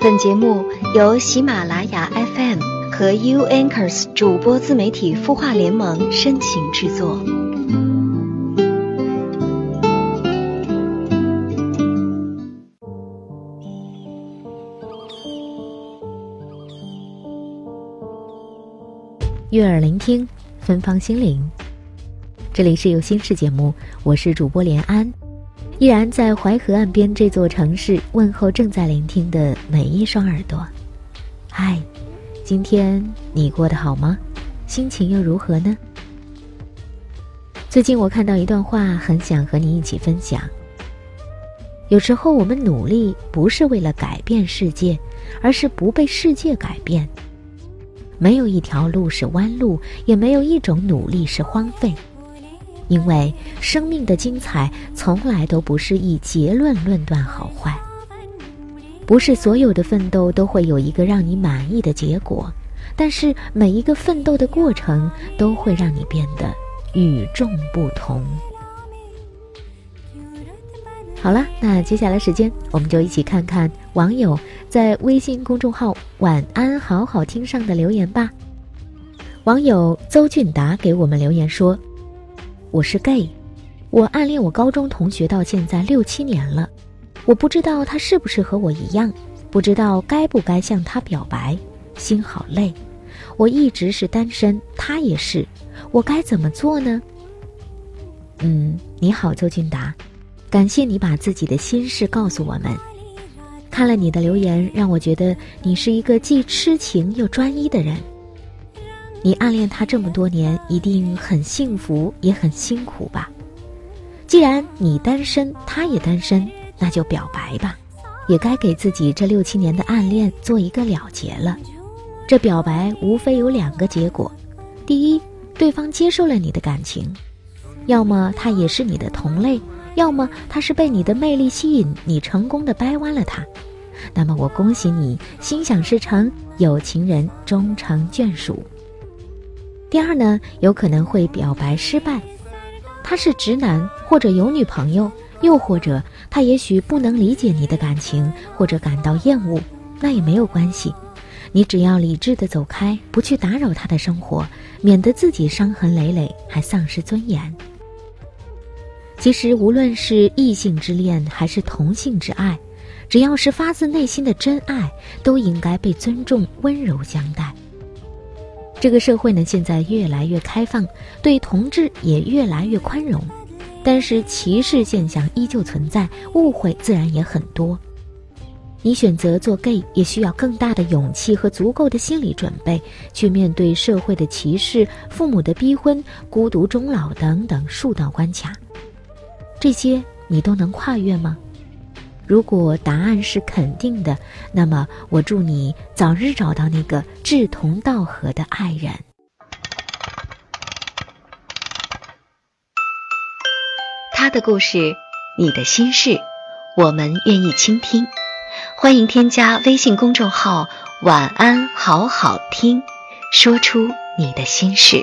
本节目由喜马拉雅 FM 和 U Anchors 主播自媒体孵化联盟深情制作。悦耳聆听，芬芳心灵。这里是有心事节目，我是主播连安。依然在淮河岸边这座城市问候正在聆听的每一双耳朵。嗨，今天你过得好吗？心情又如何呢？最近我看到一段话，很想和你一起分享。有时候我们努力不是为了改变世界，而是不被世界改变。没有一条路是弯路，也没有一种努力是荒废。因为生命的精彩从来都不是以结论论断好坏，不是所有的奋斗都会有一个让你满意的结果，但是每一个奋斗的过程都会让你变得与众不同。好了，那接下来时间我们就一起看看网友在微信公众号“晚安好好听”上的留言吧。网友邹俊达给我们留言说。我是 gay，我暗恋我高中同学到现在六七年了，我不知道他是不是和我一样，不知道该不该向他表白，心好累。我一直是单身，他也是，我该怎么做呢？嗯，你好，邹俊达，感谢你把自己的心事告诉我们。看了你的留言，让我觉得你是一个既痴情又专一的人。你暗恋他这么多年，一定很幸福，也很辛苦吧？既然你单身，他也单身，那就表白吧，也该给自己这六七年的暗恋做一个了结了。这表白无非有两个结果：第一，对方接受了你的感情；要么他也是你的同类，要么他是被你的魅力吸引，你成功的掰弯了他。那么我恭喜你，心想事成，有情人终成眷属。第二呢，有可能会表白失败，他是直男或者有女朋友，又或者他也许不能理解你的感情或者感到厌恶，那也没有关系，你只要理智的走开，不去打扰他的生活，免得自己伤痕累累，还丧失尊严。其实无论是异性之恋还是同性之爱，只要是发自内心的真爱，都应该被尊重、温柔相待。这个社会呢，现在越来越开放，对同志也越来越宽容，但是歧视现象依旧存在，误会自然也很多。你选择做 gay，也需要更大的勇气和足够的心理准备，去面对社会的歧视、父母的逼婚、孤独终老等等数道关卡。这些你都能跨越吗？如果答案是肯定的，那么我祝你早日找到那个志同道合的爱人。他的故事，你的心事，我们愿意倾听。欢迎添加微信公众号“晚安好好听”，说出你的心事。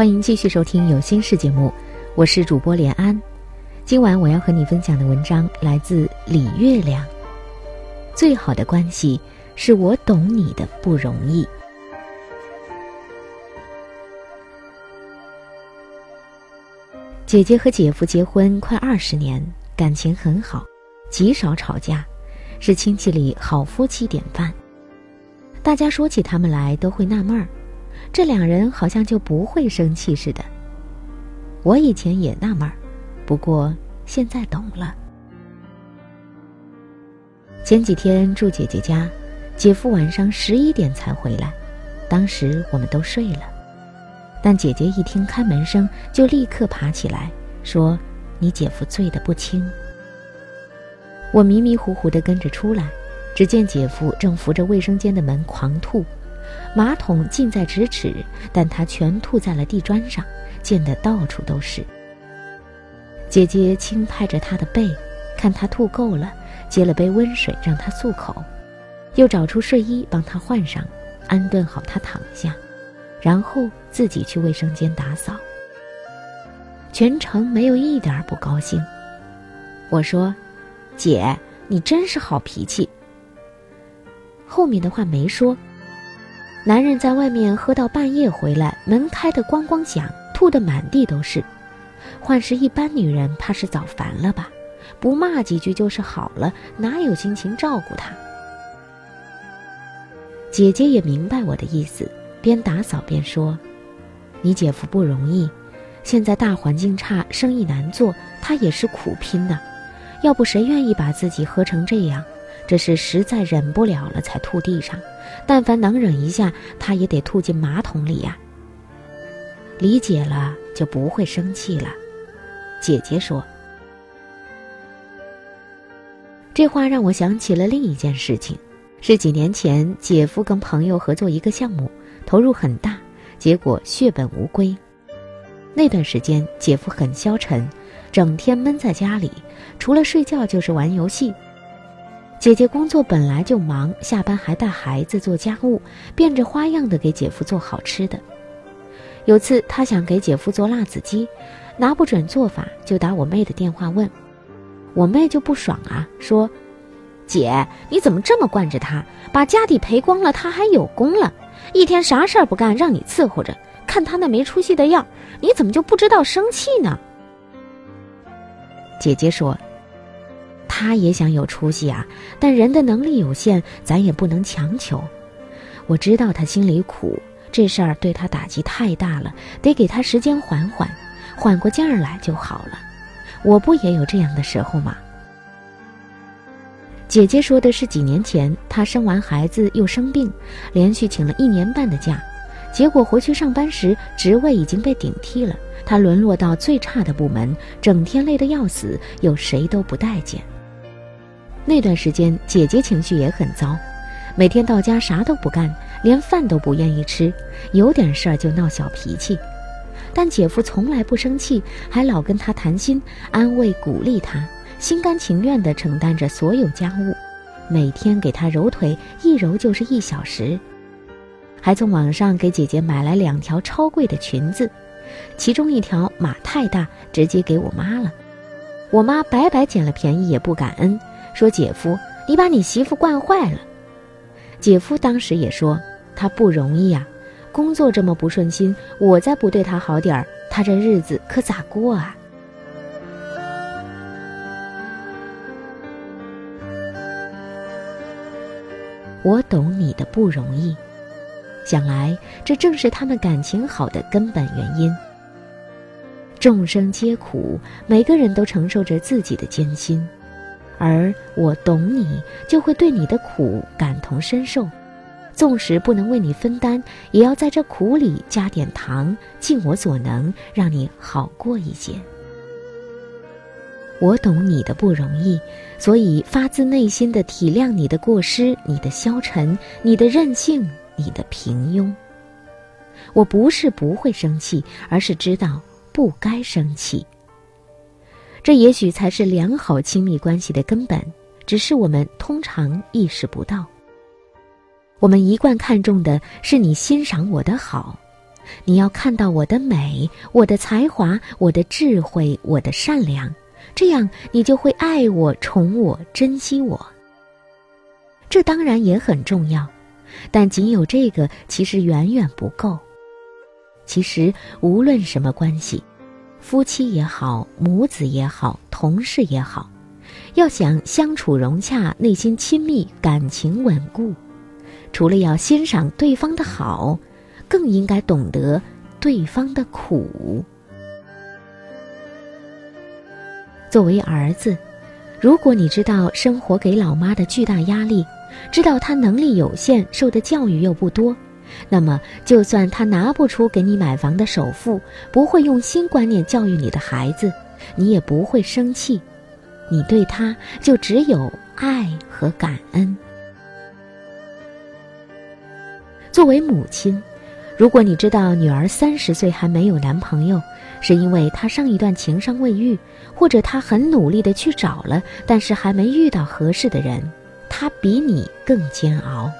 欢迎继续收听有心事节目，我是主播连安。今晚我要和你分享的文章来自李月亮。最好的关系是我懂你的不容易。姐姐和姐夫结婚快二十年，感情很好，极少吵架，是亲戚里好夫妻典范。大家说起他们来都会纳闷儿，这两人好像就不会生气似的。我以前也纳闷儿，不过现在懂了。前几天住姐姐家，姐夫晚上十一点才回来，当时我们都睡了，但姐姐一听开门声，就立刻爬起来，说：“你姐夫醉得不轻。”我迷迷糊糊的跟着出来。只见姐夫正扶着卫生间的门狂吐，马桶近在咫尺，但他全吐在了地砖上，溅得到处都是。姐姐轻拍着他的背，看他吐够了，接了杯温水让他漱口，又找出睡衣帮他换上，安顿好他躺下，然后自己去卫生间打扫。全程没有一点不高兴。我说：“姐，你真是好脾气。”后面的话没说。男人在外面喝到半夜回来，门开的咣咣响，吐的满地都是。换是一般女人，怕是早烦了吧？不骂几句就是好了，哪有心情照顾他？姐姐也明白我的意思，边打扫边说：“你姐夫不容易，现在大环境差，生意难做，他也是苦拼的。要不谁愿意把自己喝成这样？”这是实在忍不了了才吐地上，但凡能忍一下，他也得吐进马桶里呀。理解了就不会生气了，姐姐说。这话让我想起了另一件事情，是几年前姐夫跟朋友合作一个项目，投入很大，结果血本无归。那段时间姐夫很消沉，整天闷在家里，除了睡觉就是玩游戏。姐姐工作本来就忙，下班还带孩子做家务，变着花样的给姐夫做好吃的。有次她想给姐夫做辣子鸡，拿不准做法，就打我妹的电话问。我妹就不爽啊，说：“姐，你怎么这么惯着他？把家底赔光了，他还有功了，一天啥事儿不干，让你伺候着，看他那没出息的样，你怎么就不知道生气呢？”姐姐说。他也想有出息啊，但人的能力有限，咱也不能强求。我知道他心里苦，这事儿对他打击太大了，得给他时间缓缓，缓过劲儿来就好了。我不也有这样的时候吗？姐姐说的是几年前，她生完孩子又生病，连续请了一年半的假，结果回去上班时，职位已经被顶替了，她沦落到最差的部门，整天累得要死，又谁都不待见。那段时间，姐姐情绪也很糟，每天到家啥都不干，连饭都不愿意吃，有点事儿就闹小脾气。但姐夫从来不生气，还老跟她谈心，安慰鼓励她，心甘情愿地承担着所有家务，每天给她揉腿，一揉就是一小时，还从网上给姐姐买来两条超贵的裙子，其中一条码太大，直接给我妈了。我妈白白捡了便宜也不感恩。说姐夫，你把你媳妇惯坏了。姐夫当时也说他不容易呀，工作这么不顺心，我再不对他好点儿，他这日子可咋过啊？我懂你的不容易，想来这正是他们感情好的根本原因。众生皆苦，每个人都承受着自己的艰辛。而我懂你，就会对你的苦感同身受，纵使不能为你分担，也要在这苦里加点糖，尽我所能，让你好过一些。我懂你的不容易，所以发自内心的体谅你的过失、你的消沉、你的任性、你的平庸。我不是不会生气，而是知道不该生气。这也许才是良好亲密关系的根本，只是我们通常意识不到。我们一贯看重的是你欣赏我的好，你要看到我的美、我的才华、我的智慧、我的善良，这样你就会爱我、宠我、珍惜我。这当然也很重要，但仅有这个其实远远不够。其实无论什么关系。夫妻也好，母子也好，同事也好，要想相处融洽，内心亲密，感情稳固，除了要欣赏对方的好，更应该懂得对方的苦。作为儿子，如果你知道生活给老妈的巨大压力，知道她能力有限，受的教育又不多，那么就算他拿不出给你买房的首付，不会用新观念教育你的孩子，你也不会生气，你对他就只有爱和感恩。作为母亲。如果你知道女儿三十岁还没有男朋友，是因为她上一段情伤未愈，或者她很努力的去找了，但是还没遇到合适的人，她比你更煎熬，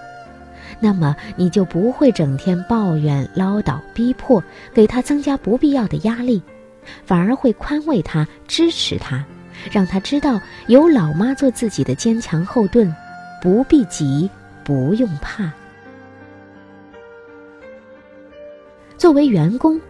那么你就不会整天抱怨、唠叨、逼迫，给他增加不必要的压力，反而会宽慰他、支持他，让他知道有老妈做自己的坚强后盾，不必急，不用怕。作为员工，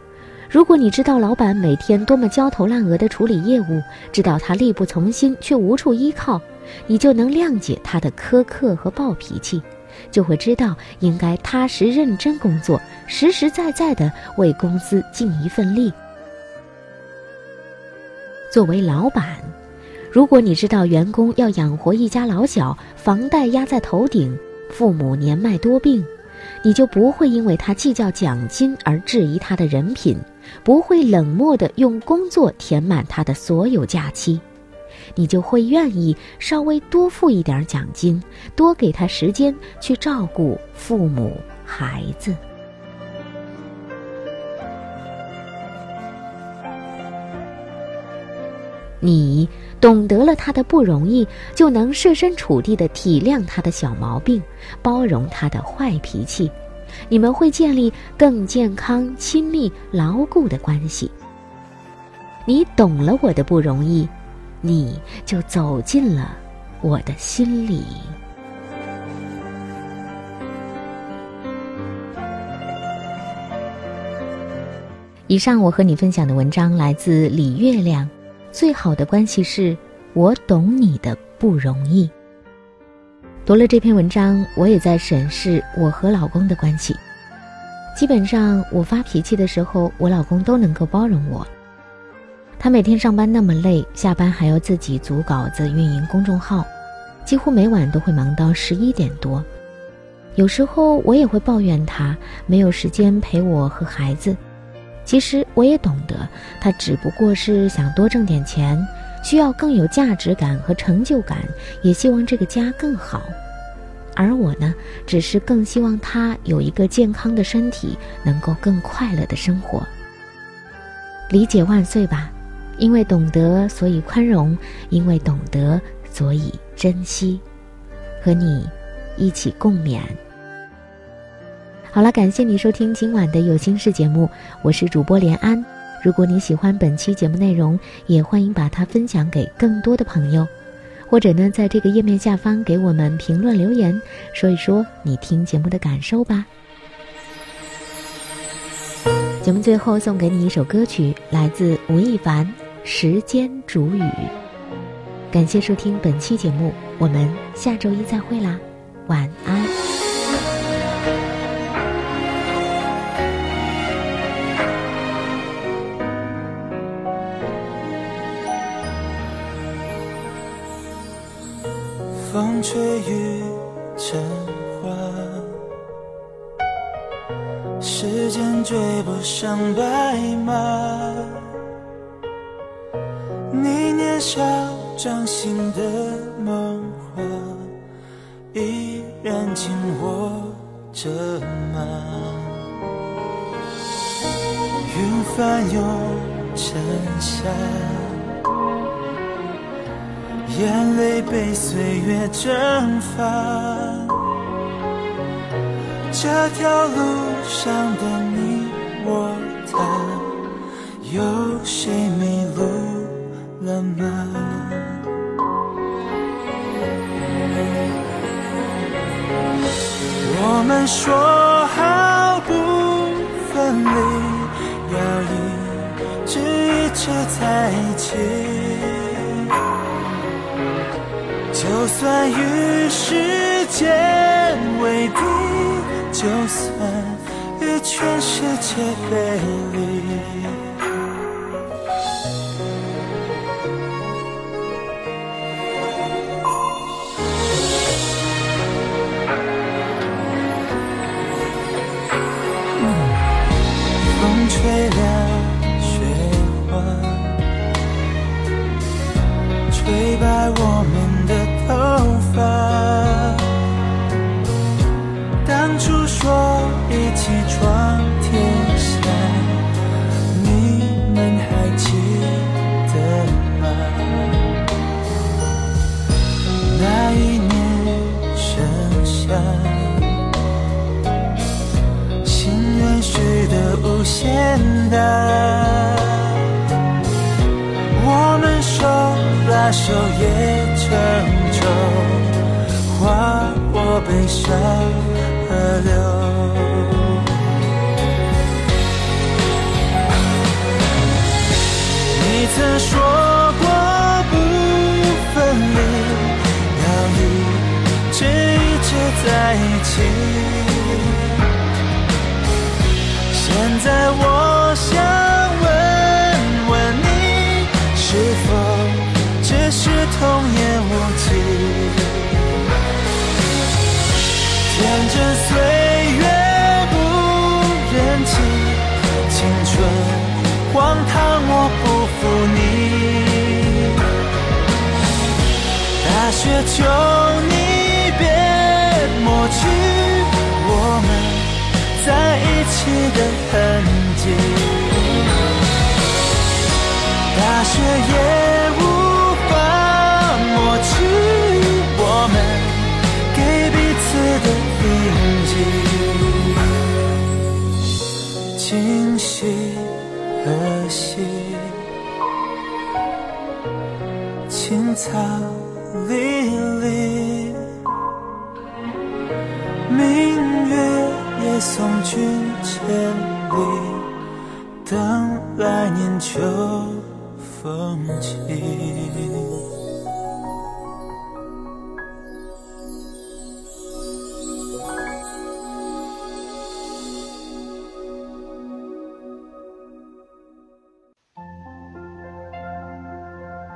如果你知道老板每天多么焦头烂额的处理业务，知道他力不从心却无处依靠，你就能谅解他的苛刻和暴脾气，就会知道应该踏实认真工作，实实在在的为公司尽一份力。作为老板，如果你知道员工要养活一家老小，房贷压在头顶，父母年迈多病。你就不会因为他计较奖金而质疑他的人品，不会冷漠的用工作填满他的所有假期，你就会愿意稍微多付一点奖金，多给他时间去照顾父母孩子。你懂得了他的不容易，就能设身处地的体谅他的小毛病，包容他的坏脾气，你们会建立更健康、亲密、牢固的关系。你懂了我的不容易，你就走进了我的心里。以上我和你分享的文章来自李月亮。最好的关系是，我懂你的不容易。读了这篇文章，我也在审视我和老公的关系。基本上，我发脾气的时候，我老公都能够包容我。他每天上班那么累，下班还要自己组稿子、运营公众号，几乎每晚都会忙到十一点多。有时候我也会抱怨他没有时间陪我和孩子。其实我也懂得，他只不过是想多挣点钱，需要更有价值感和成就感，也希望这个家更好。而我呢，只是更希望他有一个健康的身体，能够更快乐的生活。理解万岁吧，因为懂得，所以宽容；因为懂得，所以珍惜。和你一起共勉。好了，感谢你收听今晚的有心事节目，我是主播连安。如果你喜欢本期节目内容，也欢迎把它分享给更多的朋友，或者呢，在这个页面下方给我们评论留言，说一说你听节目的感受吧。节目最后送给你一首歌曲，来自吴亦凡《时间煮雨》。感谢收听本期节目，我们下周一再会啦，晚安。风吹雨成花，时间追不上白马。你年少掌心的梦话，依然紧握着吗？云翻涌成夏。眼泪被岁月蒸发，这条路上的你我他，有谁迷路了吗？我们说好不分离，要一直一直在一起。就算与时间为敌，就算与全世界背离。把手也成舟，划过悲伤河流。你曾说过不分离，要一直一直在一起。现在我想是童言无忌？天真岁月不忍欺，青春荒唐我不负你。大雪求你别抹去我们。在一起的痕迹，大雪也草